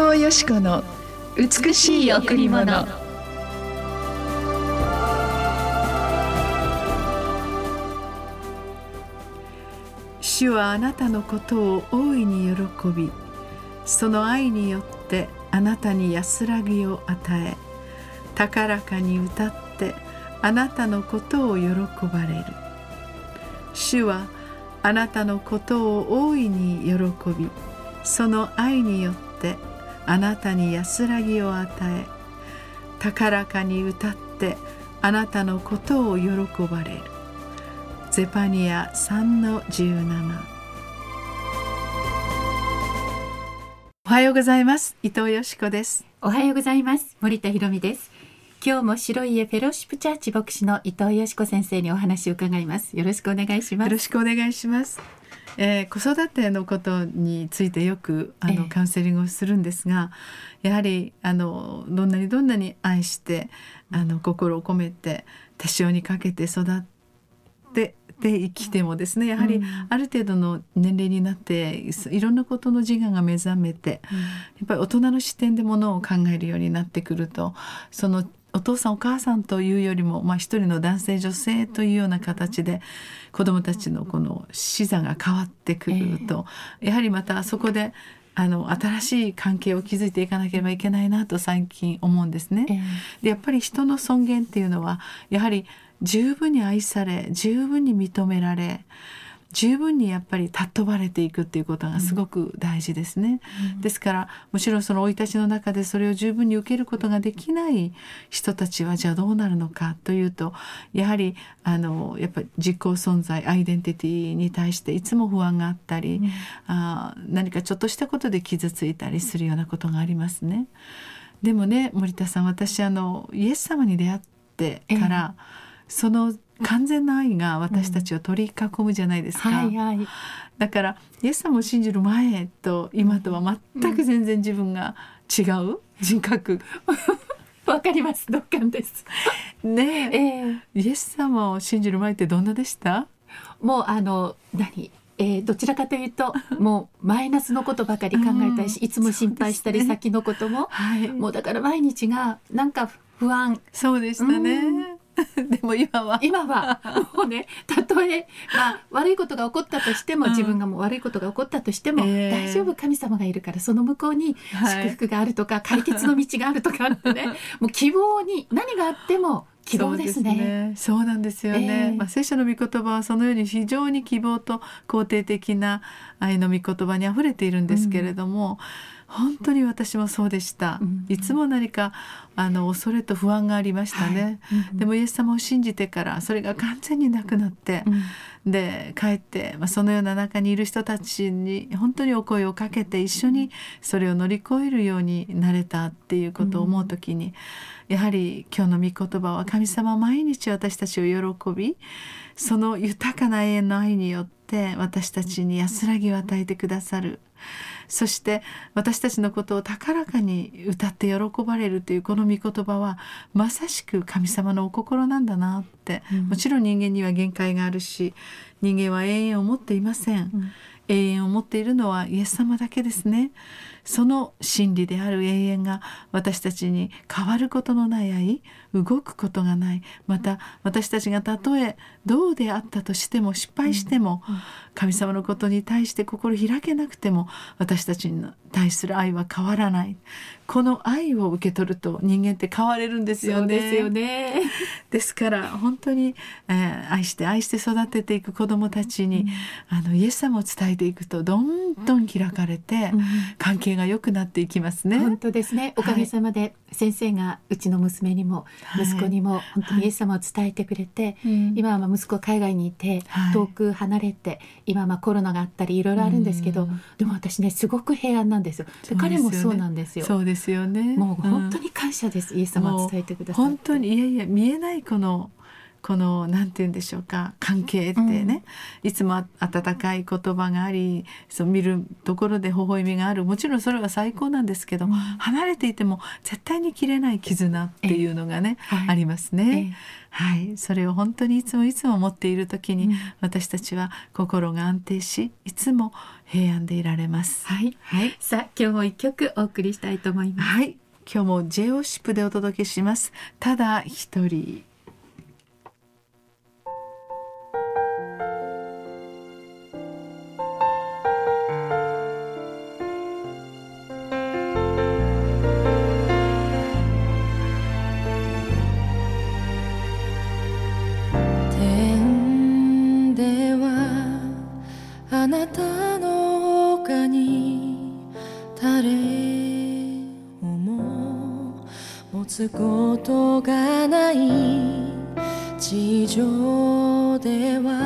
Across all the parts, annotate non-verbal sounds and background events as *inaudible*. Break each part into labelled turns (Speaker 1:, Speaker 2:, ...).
Speaker 1: 藤よしこの美しい贈り物。主はあなたのことを大いに喜びその愛によってあなたに安らぎを与え高らかに歌ってあなたのことを喜ばれる。主はあなたのことを大いに喜びその愛によってあなたに安らぎを与え高らかに歌ってあなたのことを喜ばれる。ゼパニア3の17おはようございます。伊藤よしこです。
Speaker 2: おはようございます。森田博美です。今日も白い家フェローシップチャーチ牧師の伊藤よしこ先生にお話を伺います。よろしくお願いします。
Speaker 1: よろしくお願いしますえー、子育てのことについてよくあの、カウンセリングをするんですがやはりあのどんなにどんなに愛してあの心を込めて手塩にかけて育ってで生きてもですねやはりある程度の年齢になっていろんなことの自我が目覚めて、やっぱり大人の視点でものを考えるようになってくるとそのお父さんお母さんというよりも、まあ、一人の男性女性というような形で子どもたちのこの視座が変わってくると、えー、やはりまたそこであの新しい関係を築いていかなければいけないなと最近思うんですね。えー、でやっぱり人の尊厳っていうのはやはり十分に愛され十分に認められ十分にやっぱり尊ばれていくっていうことがすごく大事ですね。うん、ですからもちろんその生い立ちの中でそれを十分に受けることができない人たちはじゃあどうなるのかというとやはりあのやっぱり実行存在アイデンティティに対していつも不安があったり、うん、あ何かちょっとしたことで傷ついたりするようなことがありますね。でもね森田さん私あのイエス様に出会ってから、その完全な愛が私たちを取り囲むじゃないですか、うんはいはい、だからイエス様を信じる前と今とは全く全然自分が違う？人格 *laughs*
Speaker 2: わかります。同感です。
Speaker 1: ねえ。ー、イエス様を信じる前ってどんなでした？
Speaker 2: もうあの何？えー、どちらかというともうマイナスのことばかり考えたいし、うん、いつも心配したり、ね、先のことも、はい、もうだから毎日がなんか不安。
Speaker 1: そうでしたね、うん *laughs* でも今は。
Speaker 2: 今はもうねたとえ、まあ、悪いことが起こったとしても、自分がもう悪いことが起こったとしても、えー、大丈夫神様がいるからその向こうに祝福があるとか、はい、解決の道があるとかあってね *laughs* もう希望に何があっても希望ですね。
Speaker 1: そうなんですよね。えー、まあ聖書の御言葉はそのように非常に希望と肯定的な愛の御言葉にあふれているんですけれども、うん本当に私もそうでした、うん、いつも何かあの恐れと不安がありましたね、はい。うん、でもイエス様を信じてからそれが完全になくなって、うん、で帰って、まあ、そのような中にいる人たちに本当にお声をかけて一緒にそれを乗り越えるようになれたっていうことを思う時に、やはり今日の御言葉は神様毎日私たちを喜びその豊かな永遠の愛によって私たちに安らぎを与えてくださる。そして私たちのことを高らかに歌って喜ばれるというこの御言葉はまさしく神様のお心なんだなって、うん、もちろん人間には限界があるし人間は永遠を持っていません、うん、永遠を持っているのはイエス様だけですねその真理である永遠が私たちに変わることのない愛動くことがない。また私たちがたとえどうであったとしても失敗しても、神様のことに対して心開けなくても私たちに対する愛は変わらない。この愛を受け取ると人間って変われるんですよね。
Speaker 2: ですよね。
Speaker 1: ですから本当に、えー、愛して愛して育てていく子どもたちに、うん、あのイエス様を伝えていくとどんどん開かれて、うん、関係が良くなっていきますね。
Speaker 2: 本当ですね。おかげさまで先生がうちの娘にも息子にも本当にイエス様を伝えてくれて、はい、今は息子海外にいて、遠く離れて今はコロナがあったりいろいろあるんですけど、でも私ねすごく平安なんですよ。で、ね、彼もそうなんですよ。
Speaker 1: そうですよね。
Speaker 2: もう本当に感謝です、イエス様を伝えてくださ
Speaker 1: 本当にいやいや見えないこのこの何て言うんでしょうか関係ってね、うん、いつも温かい言葉がありそう見るところで微笑みがある。もちろんそれは最高なんですけど、うん、離れていても絶対に切れない絆っていうのがね、はい、ありますね。はい、それを本当にいつもいつも持っている時に、うん、私たちは心が安定しいつも平安でいられます。
Speaker 2: はい、はい、さあ今日も一曲お送りしたいと思います。
Speaker 1: はい、今日も J オシップでお届けします。ただ一人。
Speaker 3: の他に誰も持つことがない地上では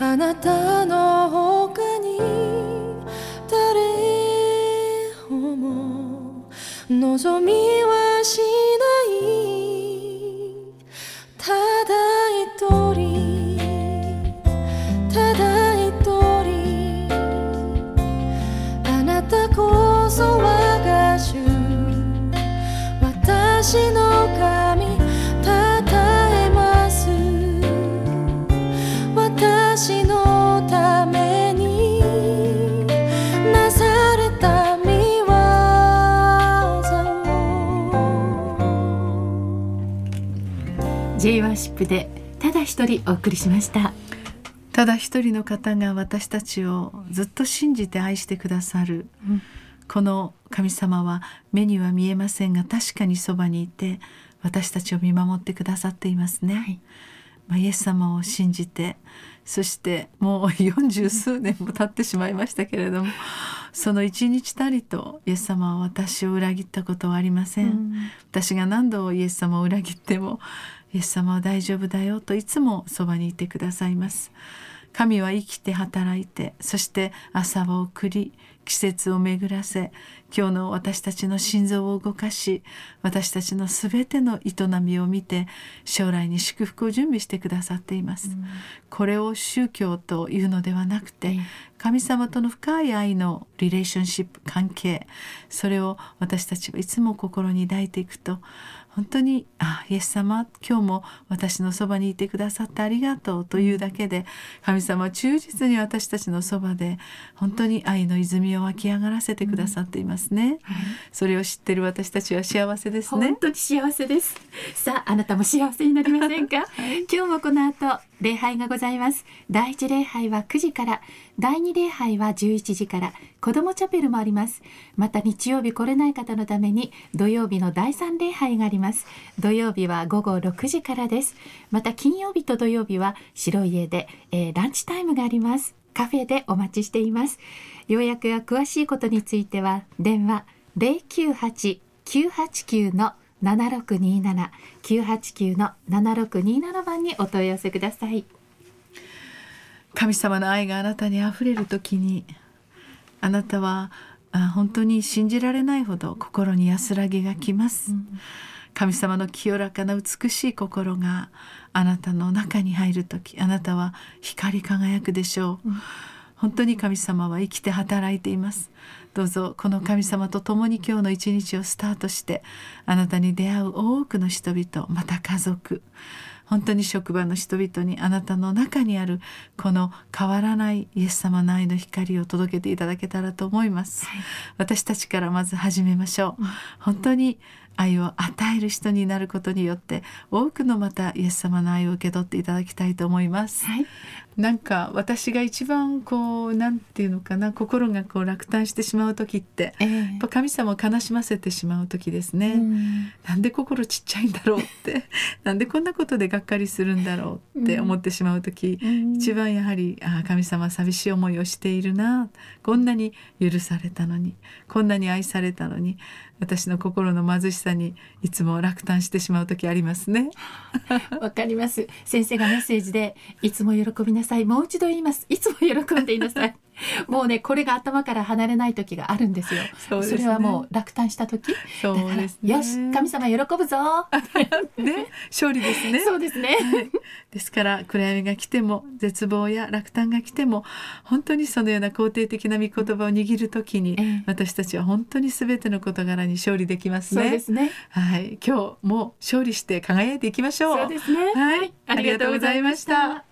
Speaker 3: あなたの他に誰をも望みはしない。
Speaker 2: プでただ一人お送りしました
Speaker 1: ただ一人の方が私たちをずっと信じて愛してくださる、うんこの神様は目には見えませんが確かにそばにいて私たちを見守ってくださっていますね。はい、まあ、イエス様を信じてそしてもう四十数年も経ってしまいましたけれどもその一日たりとイエス様は私を裏切ったことはありません。うん、私が何度イエス様を裏切ってもイエス様は大丈夫だよといつもそばにいてくださいます。神は生きて働いてそして朝を送り季節を巡らせ今日の私たちの心臓を動かし私たちのすべての営みを見て将来に祝福を準備してくださっています、うん、これを宗教というのではなくて神様との深い愛のリレーションシップ関係それを私たちはいつも心に抱いていくと本当に「あイエス様今日も私のそばにいてくださってありがとう」というだけで神様は忠実に私たちのそばで本当に愛の泉を湧き上がらせてくださっていますね、うん。はい、それを知ってる私たちは幸せですね。
Speaker 2: 本当に幸せです。さああなたも幸せになりませんか、*laughs* はい、今日もこの後礼拝がございます。第一礼拝は9時から第二礼拝は11時から子どもチャペルもあります。また日曜日来れない方のために土曜日の第三礼拝があります。土曜日は午後6時からです。また金曜日と土曜日は白い家で、えー、ランチタイムがあります。カフェでお待ちしています。予約や詳しいことについては電話098-989の0 989の7627番にお問い合わせください。
Speaker 1: 神様の愛があなたにあふれる時にあなたは本当に信じられないほど心に安らぎがきます、うん、神様の清らかな美しい心があなたの中に入る時あなたは光り輝くでしょう、うん、本当に神様は生きて働いています。どうぞこの神様と共に今日の一日をスタートしてあなたに出会う多くの人々また家族。本当に職場の人々にあなたの中にあるこの変わらないイエス様の愛の光を届けていただけたらと思います、はい、私たちからまず始めましょう、うん、本当に愛を与える人になることによって多くのまたイエス様の愛を受け取っていただきたいと思います、はい、なんか私が一番こうなんていうのかな心がこう落胆してしまう時って、えー、やっぱ神様を悲しませてしまう時ですね、うん、なんで心ちっちゃいんだろうって *laughs* なんでこんなことでがっかりするんだろうって思ってしまう時、うん、一番やはりあ神様寂しい思いをしているな。こんなに許されたのにこんなに愛されたのに私の心の貧しさにいつも落胆してしまう時ありますね。*laughs*
Speaker 2: わかります。先生がメッセージでいつも喜びなさいもう一度言いますいつも喜んでいなさい *laughs* もうねこれが頭から離れない時があるんですよ。
Speaker 1: そね
Speaker 2: れはもう落胆した時。
Speaker 1: そうですね。
Speaker 2: よし神様喜ぶぞ。*laughs*
Speaker 1: ね勝利ですね。
Speaker 2: そうですね。
Speaker 1: はいですから暗闇が来ても絶望や落胆が来ても本当にそのような肯定的な御言葉を握る時に、
Speaker 2: ええ
Speaker 1: 私たちは本当に全ての事柄に勝利できますね。
Speaker 2: そうですね。
Speaker 1: はい、今日も勝利して輝いていきましょう。
Speaker 2: そうですね。
Speaker 1: はい、ありがとうございました。